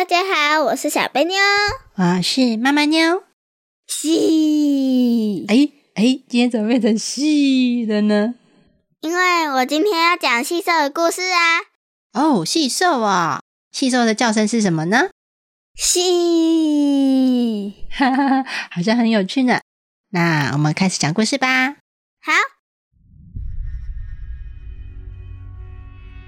大家好，我是小贝妞，我是妈妈妞。戏，哎哎，今天怎么变成戏了呢？因为我今天要讲细兽的故事啊。哦，细兽啊，细兽的叫声是什么呢？戏，哈哈哈，好像很有趣呢。那我们开始讲故事吧。好，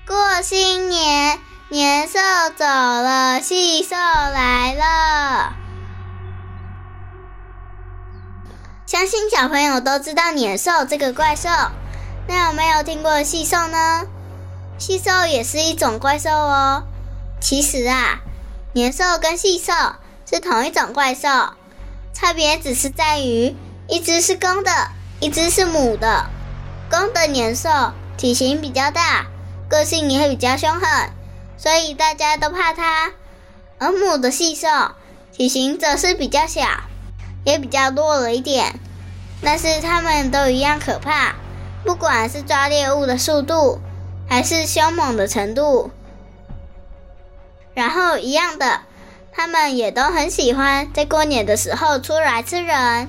过新年。年兽走了，细兽来了。相信小朋友都知道年兽这个怪兽，那有没有听过细兽呢？细兽也是一种怪兽哦。其实啊，年兽跟细兽是同一种怪兽，差别只是在于一只是公的，一只是母的。公的年兽体型比较大，个性也会比较凶狠。所以大家都怕它，而母的细兽体型则是比较小，也比较弱了一点，但是它们都一样可怕，不管是抓猎物的速度，还是凶猛的程度。然后一样的，它们也都很喜欢在过年的时候出来吃人。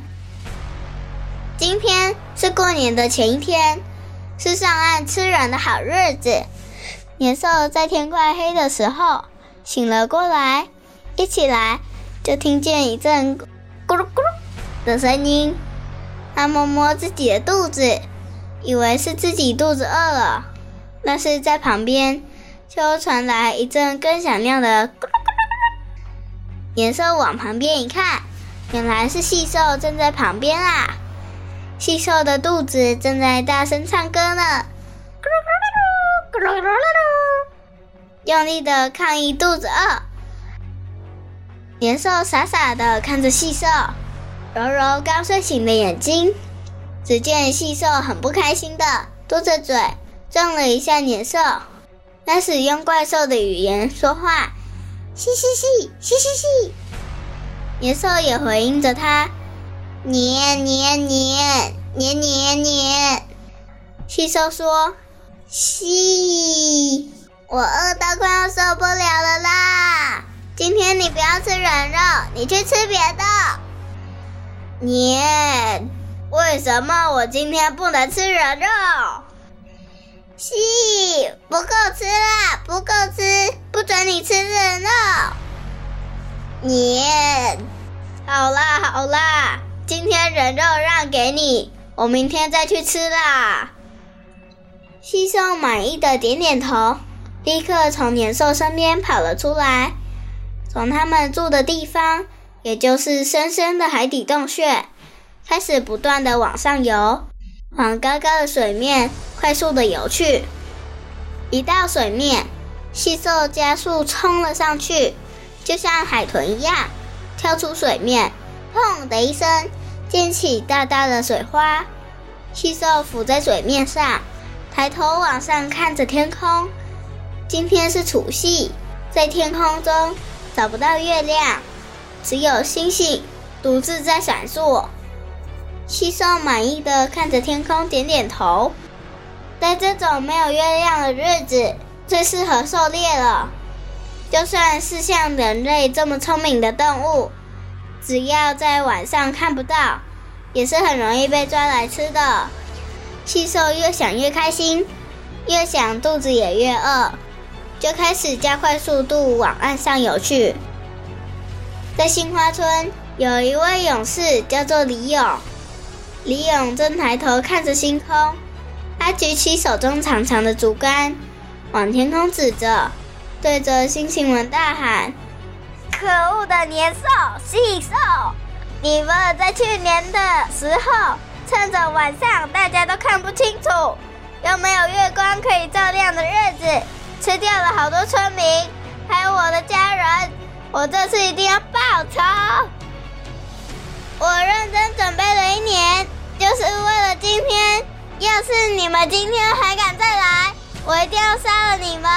今天是过年的前一天，是上岸吃人的好日子。年兽在天快黑的时候醒了过来，一起来就听见一阵咕噜咕噜的声音。他摸摸自己的肚子，以为是自己肚子饿了，但是在旁边就传来一阵更响亮的咕噜咕噜。年兽往旁边一看，原来是细兽正在旁边啊！细兽的肚子正在大声唱歌呢。咕噜咕噜 用力的抗议肚子饿，年兽傻傻的看着细兽，揉揉刚睡醒的眼睛。只见细兽很不开心的嘟着嘴，撞了一下年兽，开始用怪兽的语言说话：“嘻嘻嘻，嘻嘻嘻。”年兽也回应着他：“年年年年年年。”细兽说。西，我饿到快要受不了了啦！今天你不要吃人肉，你去吃别的。年，为什么我今天不能吃人肉？西，不够吃啦，不够吃，不准你吃人肉。年，好啦好啦，今天人肉让给你，我明天再去吃啦。细兽满意的点点头，立刻从年兽身边跑了出来，从他们住的地方，也就是深深的海底洞穴，开始不断的往上游，往高高的水面快速的游去。一到水面，细兽加速冲了上去，就像海豚一样，跳出水面，砰的一声，溅起大大的水花。细兽浮在水面上。抬头往上看着天空，今天是除夕，在天空中找不到月亮，只有星星独自在闪烁。西兽满意的看着天空，点点头。在这种没有月亮的日子，最适合狩猎了。就算是像人类这么聪明的动物，只要在晚上看不到，也是很容易被抓来吃的。气兽越想越开心，越想肚子也越饿，就开始加快速度往岸上游去。在杏花村有一位勇士，叫做李勇。李勇正抬头看着星空，他举起手中长长的竹竿，往天空指着，对着星星们大喊：“可恶的年兽，细兽！你们在去年的时候……”趁着晚上大家都看不清楚，又没有月光可以照亮的日子，吃掉了好多村民，还有我的家人。我这次一定要报仇！我认真准备了一年，就是为了今天。要是你们今天还敢再来，我一定要杀了你们！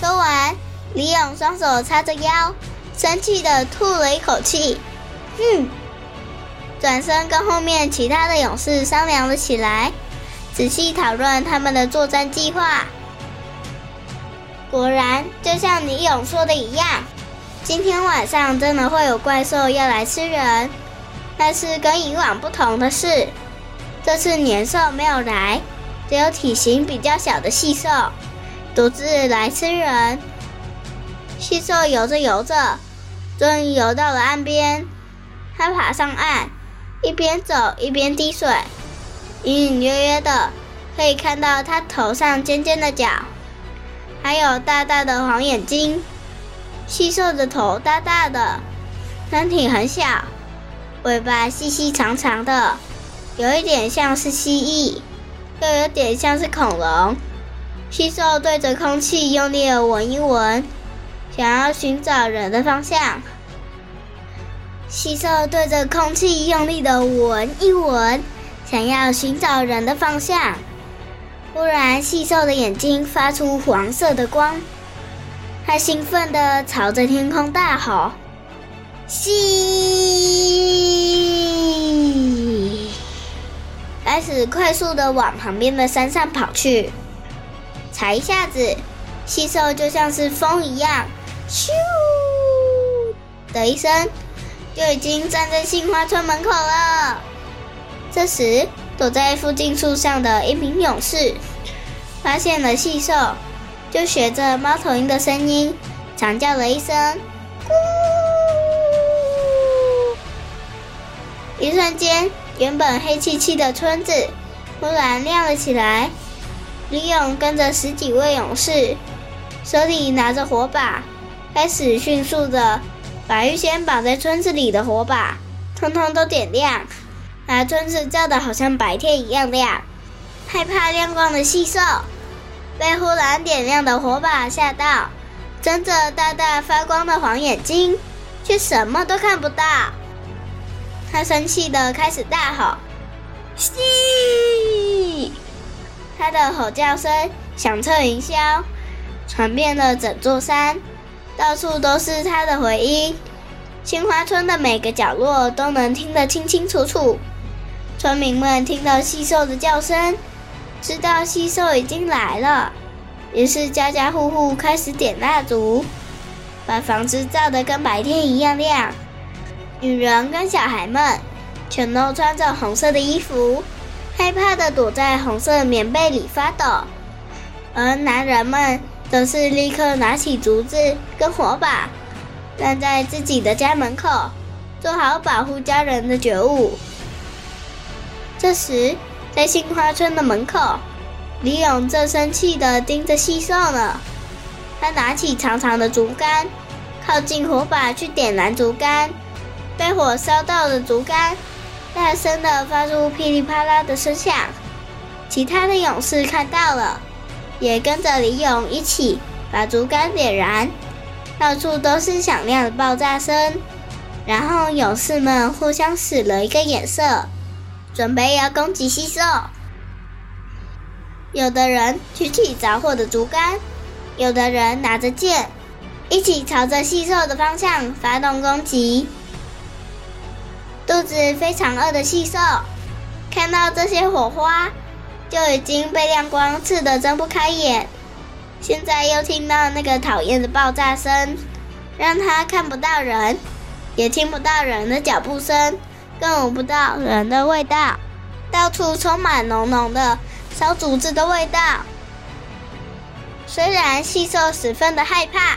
说完，李勇双手叉着腰，生气的吐了一口气，哼！转身跟后面其他的勇士商量了起来，仔细讨论他们的作战计划。果然，就像李勇说的一样，今天晚上真的会有怪兽要来吃人。但是跟以往不同的是，这次年兽没有来，只有体型比较小的细兽独自来吃人。细兽游着游着，终于游到了岸边。它爬上岸，一边走一边滴水，隐隐约约的可以看到它头上尖尖的角。还有大大的黄眼睛，细瘦的头大大的，身体很小，尾巴细细长长的，有一点像是蜥蜴，又有点像是恐龙。细兽对着空气用力的闻一闻，想要寻找人的方向。细兽对着空气用力的闻一闻，想要寻找人的方向。忽然，细瘦的眼睛发出黄色的光，它兴奋地朝着天空大吼：“吸！”开始快速地往旁边的山上跑去。才一下子，细兽就像是风一样，咻的一声，就已经站在杏花村门口了。这时，躲在附近树上的一名勇士发现了细兽，就学着猫头鹰的声音长叫了一声“咕”。一瞬间，原本黑漆漆的村子突然亮了起来。李勇跟着十几位勇士，手里拿着火把，开始迅速的把预先绑在村子里的火把通通都点亮。把村子照得好像白天一样亮，害怕亮光的细兽被忽然点亮的火把吓到，睁着大大发光的黄眼睛，却什么都看不到。他生气的开始大吼：“吸！”他的吼叫声响彻云霄，传遍了整座山，到处都是他的回音。青花村的每个角落都能听得清清楚楚。村民们听到细兽的叫声，知道细兽已经来了，于是家家户户开始点蜡烛，把房子照得跟白天一样亮。女人跟小孩们全都穿着红色的衣服，害怕的躲在红色棉被里发抖，而男人们则是立刻拿起竹子跟火把，站在自己的家门口，做好保护家人的觉悟。这时，在杏花村的门口，李勇正生气地盯着细兽呢。他拿起长长的竹竿，靠近火把去点燃竹竿。被火烧到的竹竿，大声地发出噼里啪啦的声响。其他的勇士看到了，也跟着李勇一起把竹竿点燃，到处都是响亮的爆炸声。然后勇士们互相使了一个眼色。准备要攻击西兽，有的人举起着火的竹竿，有的人拿着剑，一起朝着细兽的方向发动攻击。肚子非常饿的细兽看到这些火花，就已经被亮光刺得睁不开眼。现在又听到那个讨厌的爆炸声，让他看不到人，也听不到人的脚步声。更闻不到人的味道，到处充满浓浓的烧竹子的味道。虽然细兽十分的害怕，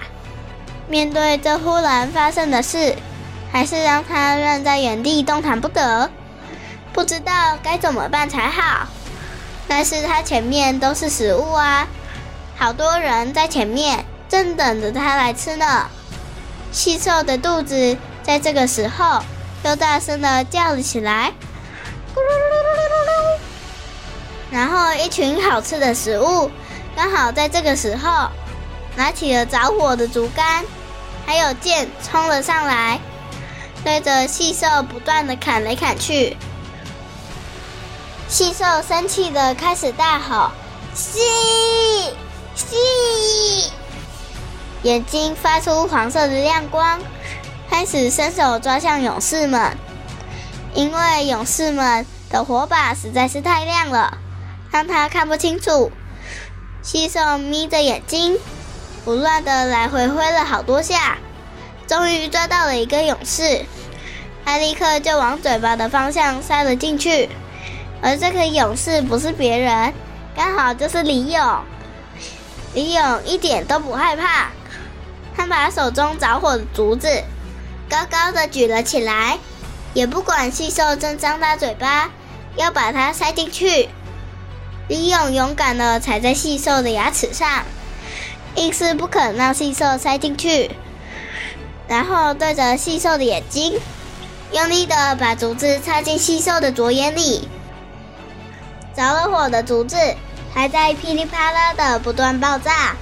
面对这忽然发生的事，还是让他愣在原地动弹不得，不知道该怎么办才好。但是他前面都是食物啊，好多人在前面正等着他来吃呢。细瘦的肚子在这个时候。又大声的叫了起来，咕噜噜噜噜噜噜。然后一群好吃的食物刚好在这个时候，拿起了着火的竹竿，还有剑冲了上来，对着细瘦不断的砍来砍去。气兽生气的开始大吼：“吸吸！”眼睛发出黄色的亮光，开始伸手抓向勇士们。因为勇士们的火把实在是太亮了，让他看不清楚。细兽眯着眼睛，不乱的来回挥了好多下，终于抓到了一个勇士。他立刻就往嘴巴的方向塞了进去。而这个勇士不是别人，刚好就是李勇。李勇一点都不害怕，他把手中着火的竹子高高的举了起来，也不管细兽正张大嘴巴要把它塞进去。李勇勇敢的踩在细兽的牙齿上，硬是不肯让细兽塞进去，然后对着细兽的眼睛，用力的把竹子插进细兽的左眼里。着了火的竹子还在噼里啪啦的不断爆炸，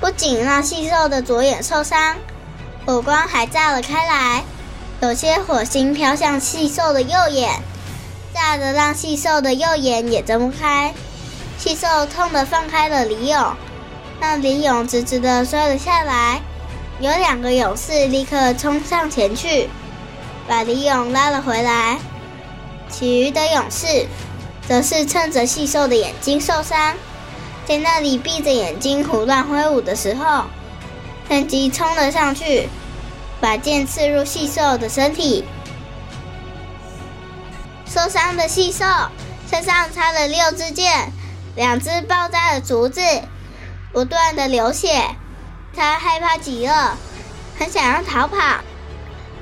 不仅让细兽的左眼受伤，火光还炸了开来，有些火星飘向细兽的右眼，炸得让细兽的右眼也睁不开。细兽痛得放开了李勇，让李勇直直的摔了下来。有两个勇士立刻冲上前去，把李勇拉了回来。其余的勇士。则是趁着细兽的眼睛受伤，在那里闭着眼睛胡乱挥舞的时候，趁机冲了上去，把剑刺入细兽的身体。受伤的细兽身上插了六支箭，两只爆炸的竹子，不断的流血。他害怕极了，很想要逃跑，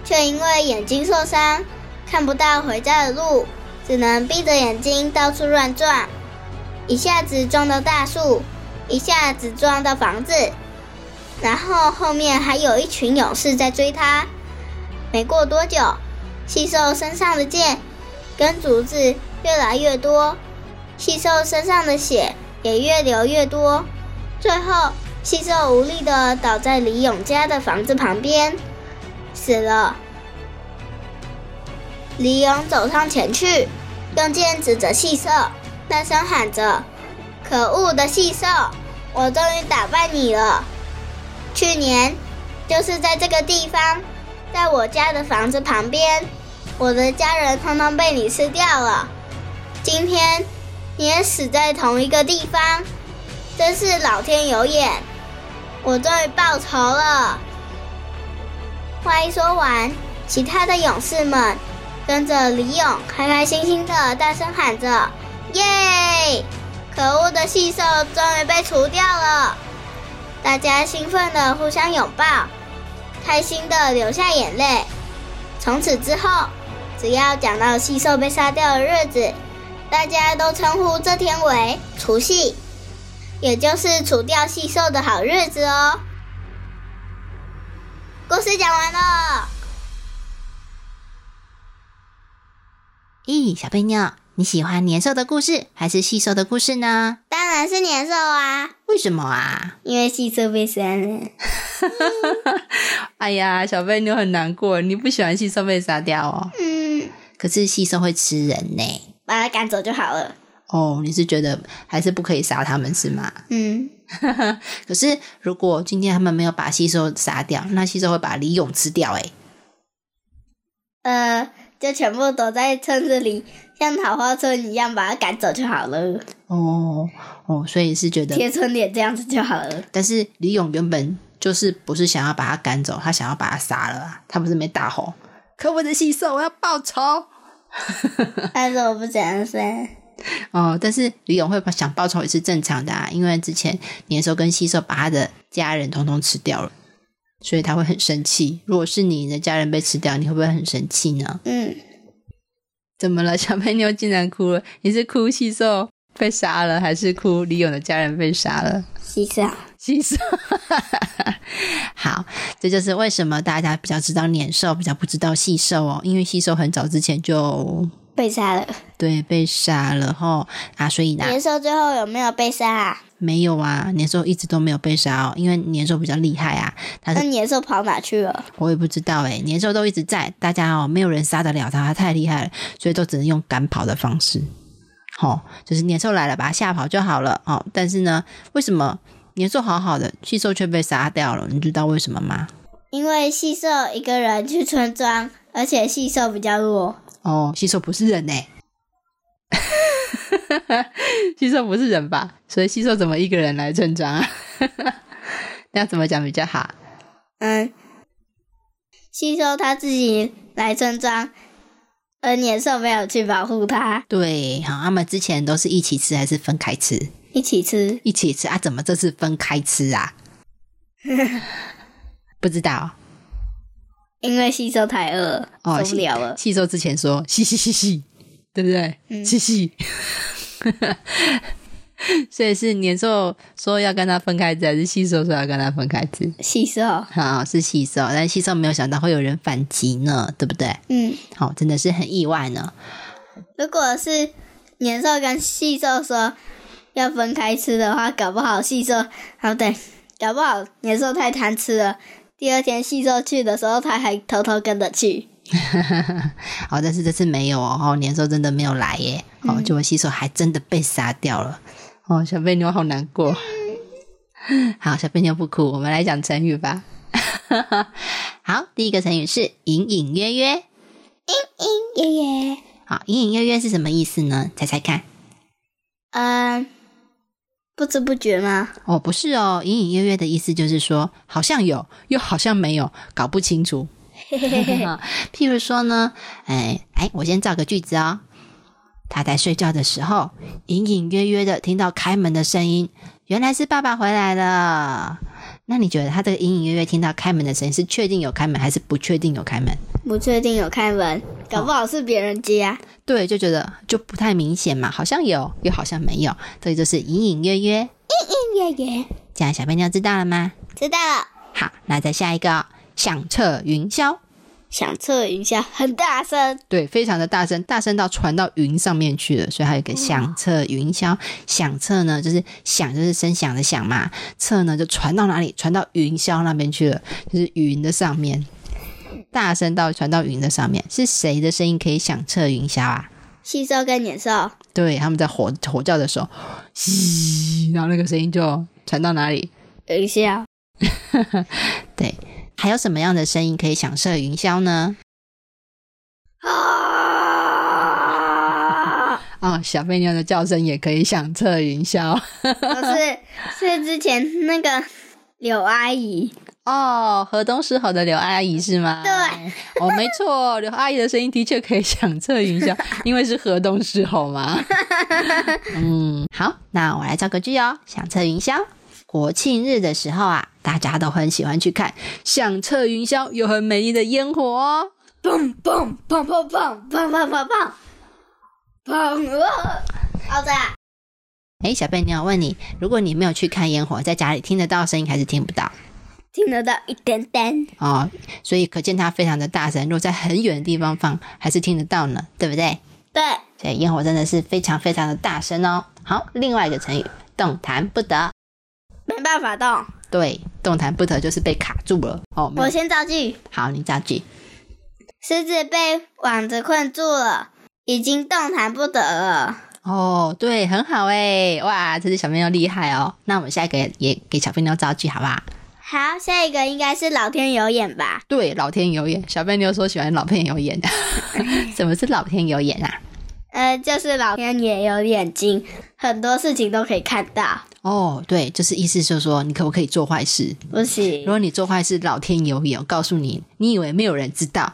却因为眼睛受伤，看不到回家的路。只能闭着眼睛到处乱撞，一下子撞到大树，一下子撞到房子，然后后面还有一群勇士在追他。没过多久，细兽身上的剑跟竹子越来越多，细兽身上的血也越流越多，最后细兽无力的倒在李勇家的房子旁边，死了。李勇走上前去。用剑指着细兽，大声喊着：“可恶的细兽，我终于打败你了！去年就是在这个地方，在我家的房子旁边，我的家人通通被你吃掉了。今天你也死在同一个地方，真是老天有眼！我终于报仇了！”话一说完，其他的勇士们。跟着李勇开开心心的大声喊着：“耶！可恶的细兽终于被除掉了！”大家兴奋的互相拥抱，开心的流下眼泪。从此之后，只要讲到细兽被杀掉的日子，大家都称呼这天为除夕，也就是除掉细兽的好日子哦。故事讲完了。咦，小贝妞，你喜欢年兽的故事还是细兽的故事呢？当然是年兽啊！为什么啊？因为细兽被杀了。哎呀，小贝妞很难过，你不喜欢细兽被杀掉哦。嗯。可是细兽会吃人呢，把它赶走就好了。哦，你是觉得还是不可以杀他们是吗？嗯。可是如果今天他们没有把细兽杀掉，那细兽会把李勇吃掉哎。呃。就全部躲在村子里，像桃花村一样把它赶走就好了。哦哦，所以是觉得贴春联这样子就好了。但是李勇原本就是不是想要把他赶走，他想要把他杀了啊！他不是没大吼：“可恶的细兽，我要报仇！” 但是我不这样说。哦，但是李勇会想报仇也是正常的啊，因为之前年兽跟细兽把他的家人统统吃掉了。所以他会很生气。如果是你的家人被吃掉，你会不会很生气呢？嗯。怎么了？小白妞竟然哭了？你是哭细兽被杀了，还是哭李勇的家人被杀了？细兽，细兽。好，这就是为什么大家比较知道年兽，比较不知道细兽哦。因为细兽很早之前就被杀了。对，被杀了哈啊！所以呢，年兽最后有没有被杀？没有啊，年兽一直都没有被杀哦，因为年兽比较厉害啊。他那年兽跑哪去了？我也不知道诶，年兽都一直在，大家哦没有人杀得了他，他太厉害了，所以都只能用赶跑的方式。哦，就是年兽来了，把它吓跑就好了哦。但是呢，为什么年兽好好的，细兽却被杀掉了？你知道为什么吗？因为细兽一个人去村庄，而且细兽比较弱。哦，细兽不是人呢、细兽不是人吧？所以吸收怎么一个人来村庄啊？那要怎么讲比较好？嗯，吸收他自己来村庄，而年兽没有去保护他，对，好，他们之前都是一起吃还是分开吃？一起吃。一起吃啊？怎么这次分开吃啊？不知道因为吸收太饿，哦。受不了了。吸收之前说嘻嘻嘻嘻，对不对？嗯嘻嘻。所以是年兽说要跟他分开吃，还是细兽说要跟他分开吃？细兽，好，是细兽，但细兽没有想到会有人反击呢，对不对？嗯，好，真的是很意外呢。如果是年兽跟细兽说要分开吃的话，搞不好细兽，好对，搞不好年兽太贪吃了。第二天细兽去的时候，他还偷偷跟着去。好，但是这次没有哦，哦年兽真的没有来耶，哦，结果洗手还真的被杀掉了，哦，小贝妞好难过。好，小贝妞不哭，我们来讲成语吧。好，第一个成语是隐隐约约。隐隐约约，好，隐隐约约是什么意思呢？猜猜看。嗯，不知不觉吗？哦，不是哦，隐隐约约的意思就是说，好像有，又好像没有，搞不清楚。譬如说呢，哎哎，我先造个句子哦。他在睡觉的时候，隐隐约约的听到开门的声音，原来是爸爸回来了。那你觉得他这个隐隐约约听到开门的声音，是确定有开门，还是不确定有开门？不确定有开门，搞不好是别人家。对，就觉得就不太明显嘛，好像有，又好像没有，所以就是隐隐约约。隐隐约约，这样小朋友知道了吗？知道了。好，那再下一个哦响彻云霄。响彻云霄，很大声。对，非常的大声，大声到传到云上面去了，所以还有一个响彻云霄。响彻呢，就是响，就是声响的响嘛；彻呢，就传到哪里？传到云霄那边去了，就是云的上面。大声到传到云的上面，是谁的声音可以响彻云霄啊？细兽跟年兽，对，他们在吼吼叫的时候，嘻，然后那个声音就传到哪里？云霄。对，还有什么样的声音可以响彻云霄呢？啊！哦，小飞牛的叫声也可以响彻云霄。不是，是之前那个柳阿姨。哦，河东狮吼的刘阿姨是吗？对，哦，没错，刘阿姨的声音的确可以响彻云霄，因为是河东狮吼嘛。嗯，好，那我来造个句哦，响彻云霄。国庆日的时候啊，大家都很喜欢去看响彻云霄又很美丽的烟火哦。砰砰砰砰砰砰砰砰砰砰！好的，哎，小贝你要问你，如果你没有去看烟火，在家里听得到声音还是听不到？听得到一点点。哦，所以可见它非常的大声。如果在很远的地方放，还是听得到呢，对不对？对，所以烟火真的是非常非常的大声哦。好，另外一个成语“动弹不得没办法动。”，对，动弹不得就是被卡住了哦。我先造句：好，你造句。狮子被网子困住了，已经动弹不得了。哦，对，很好诶，哇，这只小朋友厉害哦。那我们下一个也给小朋友造句好不好？好，下一个应该是老天有眼吧？对，老天有眼。小贝妞说喜欢老天有眼的。什么是老天有眼啊？呃，就是老天也有眼睛，很多事情都可以看到。哦，对，就是意思就是说，你可不可以做坏事？不行如，果你做坏事，老天有眼，我告诉你，你以为没有人知道，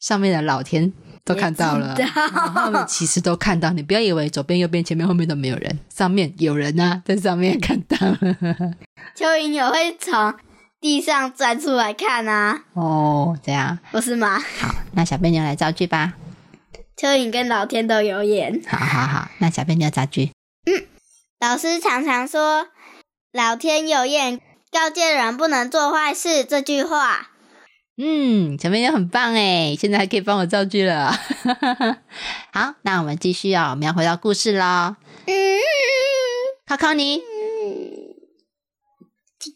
上面的老天都看到了，知道然后其实都看到。你不要以为左边、右边、前面、后面都没有人，上面有人啊，在上面看到了。蚯蚓也会从地上钻出来看啊，哦，这样不是吗？好，那小笨牛来造句吧。蚯蚓跟老天都有眼。好好好，那小笨牛造句。老师常常说“老天有眼，告诫人不能做坏事”这句话。嗯，小贝妞很棒哎，现在还可以帮我造句了。好，那我们继续哦，我们要回到故事喽。嗯，考考你，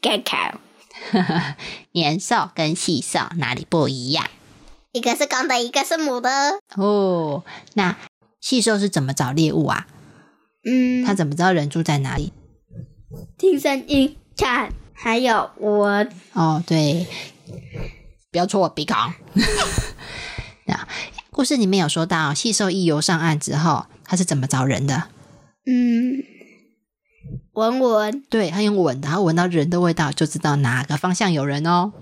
盖卡，年兽跟细兽哪里不一样？一个是公的，一个是母的。哦，那细兽是怎么找猎物啊？嗯，他怎么知道人住在哪里？听声音、看，还有闻。哦，对，不要戳我鼻孔。那故事里面有说到，细兽一游上岸之后，它是怎么找人的？嗯，闻闻。对，它用闻的，它闻到人的味道就知道哪个方向有人哦。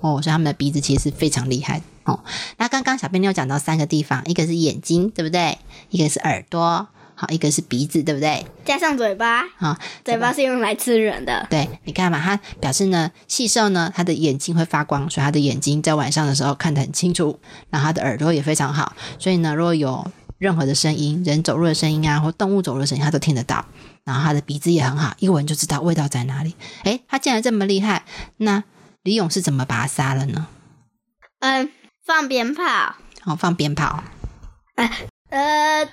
哦，所以他们的鼻子其实是非常厉害哦。那刚刚小编有讲到三个地方，一个是眼睛，对不对？一个是耳朵，好，一个是鼻子，对不对？加上嘴巴，好，嘴巴是用来吃人的。对，你看嘛，它表示呢，细兽呢，它的眼睛会发光，所以它的眼睛在晚上的时候看得很清楚。然后它的耳朵也非常好，所以呢，如果有任何的声音，人走路的声音啊，或动物走路的声音，它都听得到。然后它的鼻子也很好，一闻就知道味道在哪里。诶，它竟然这么厉害，那李勇是怎么把它杀了呢？嗯，放鞭炮。哦，放鞭炮。呃，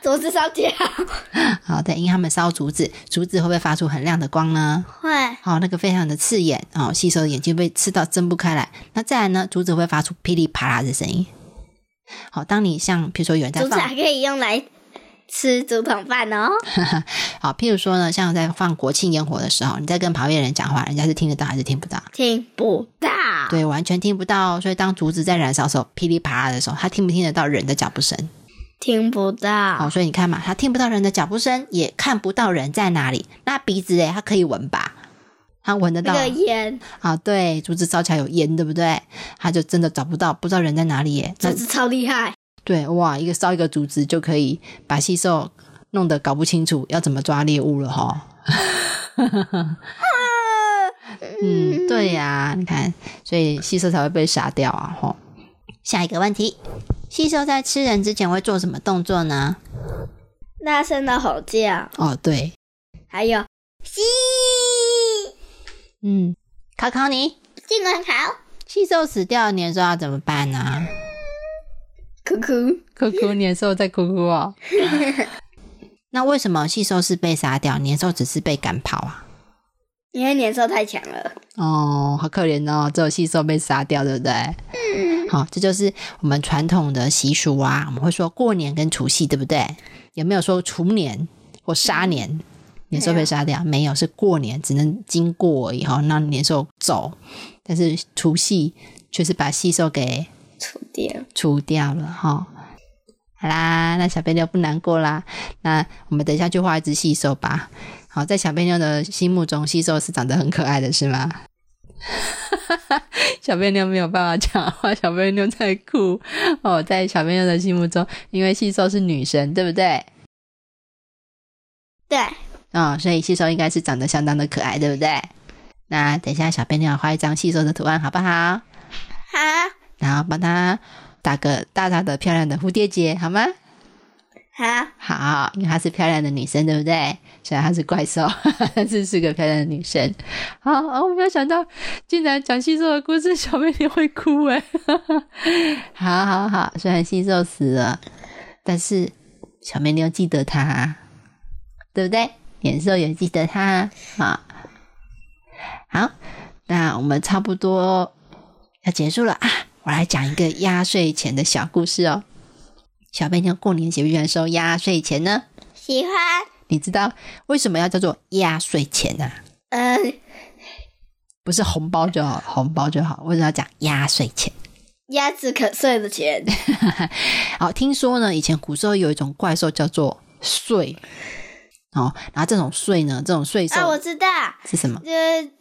竹子烧掉。好对，因为他们烧竹子，竹子会不会发出很亮的光呢？会。好、那个非常的刺眼哦，吸收的眼睛被刺到睁不开来。那再来呢，竹子会发出噼里啪啦的声音。好，当你像比如说有人在放，竹子还可以用来吃竹筒饭哦。好，譬如说呢，像在放国庆烟火的时候，你在跟旁边的人讲话，人家是听得到还是听不到？听不到。对，完全听不到哦。所以当竹子在燃烧的时候，噼里啪啦的时候，他听不听得到人的脚步声？听不到。好，所以你看嘛，他听不到人的脚步声，也看不到人在哪里。那鼻子诶，它可以闻吧？它闻得到那个烟，啊？对，竹子烧起来有烟，对不对？它就真的找不到，不知道人在哪里耶。那竹子超厉害。对，哇，一个烧一个竹子就可以把细兽弄得搞不清楚要怎么抓猎物了哈。嗯，对呀、你看，所以细兽才会被杀掉啊！吼，下一个问题，细兽在吃人之前会做什么动作呢？大声的吼叫，哦，对，还有吸，嗯，考考你，尽管考，细兽死掉，年兽要怎么办呢？哭哭。哭哭，年兽在哭哭哦。那为什么细兽是被杀掉，年兽只是被赶跑啊？因为年兽太强了。哦，好可怜哦，只有细兽被杀掉，对不对？好，这就是我们传统的习俗啊。我们会说过年跟除夕，对不对？有没有说除年或杀年？年兽被杀掉没有？是过年只能经过而已哈，让年兽走。但是除夕却是把细兽给除掉。除掉了哈。好啦，那小贝妞不难过啦。那我们等一下去画一只细兽吧。好，在小贝妞的心目中，细兽是长得很可爱的，是吗？小贝妞没有办法讲话，小贝妞在哭哦。在小贝妞的心目中，因为细瘦是女神，对不对？对，哦，所以细瘦应该是长得相当的可爱，对不对？那等一下，小贝妞画一张细瘦的图案，好不好？好，然后帮她打个大大的漂亮的蝴蝶结，好吗？好，好，因为她是漂亮的女生，对不对？虽然她是怪兽，但是是个漂亮的女生。好，哦我没有想到，竟然讲细兽的故事，小妹你会哭 哎！好好好，虽然细兽死了，但是小妹妞记得他，对不对？年兽也记得他啊。好，那我们差不多要结束了啊！我来讲一个压岁钱的小故事哦。小贝妞过年喜不喜欢收压岁钱呢？喜欢。你知道为什么要叫做压岁钱啊？嗯，不是红包就好，红包就好。为什么要讲压岁钱？鸭子可碎的钱。好，听说呢，以前古时候有一种怪兽叫做祟，哦，然后这种祟呢，这种岁兽、啊，我知道，是什么？就是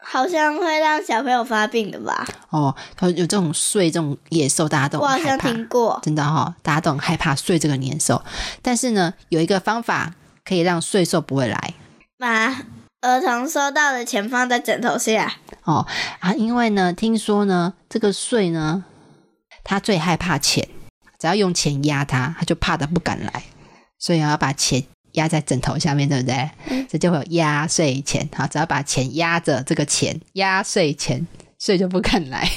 好像会让小朋友发病的吧？哦，它有这种祟这种野兽，大家都我好像听过。真的哈、哦，大家都很害怕祟这个年兽。但是呢，有一个方法可以让岁兽不会来把儿童收到的钱放在枕头下。哦啊，因为呢，听说呢，这个祟呢，他最害怕钱，只要用钱压他，他就怕的不敢来，所以要把钱压在枕头下面，对不对？这就会有压岁钱。好，只要把钱压着，这个钱压岁钱，所以就不敢来。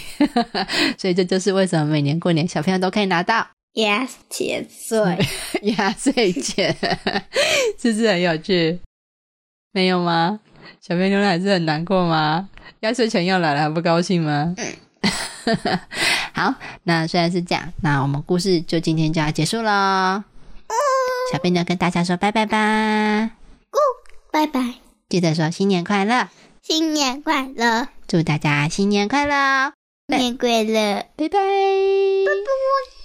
所以这就是为什么每年过年小朋友都可以拿到鸭钱碎，压岁钱，是不是很有趣？没有吗？小肥牛奶是很难过吗？压岁钱要来了还不高兴吗？好，那虽然是这样，那我们故事就今天就要结束喽。小肥牛跟大家说拜拜吧，拜拜，记得说新年快乐，新年快乐，祝大家新年快乐，新年快乐，拜拜。拜拜。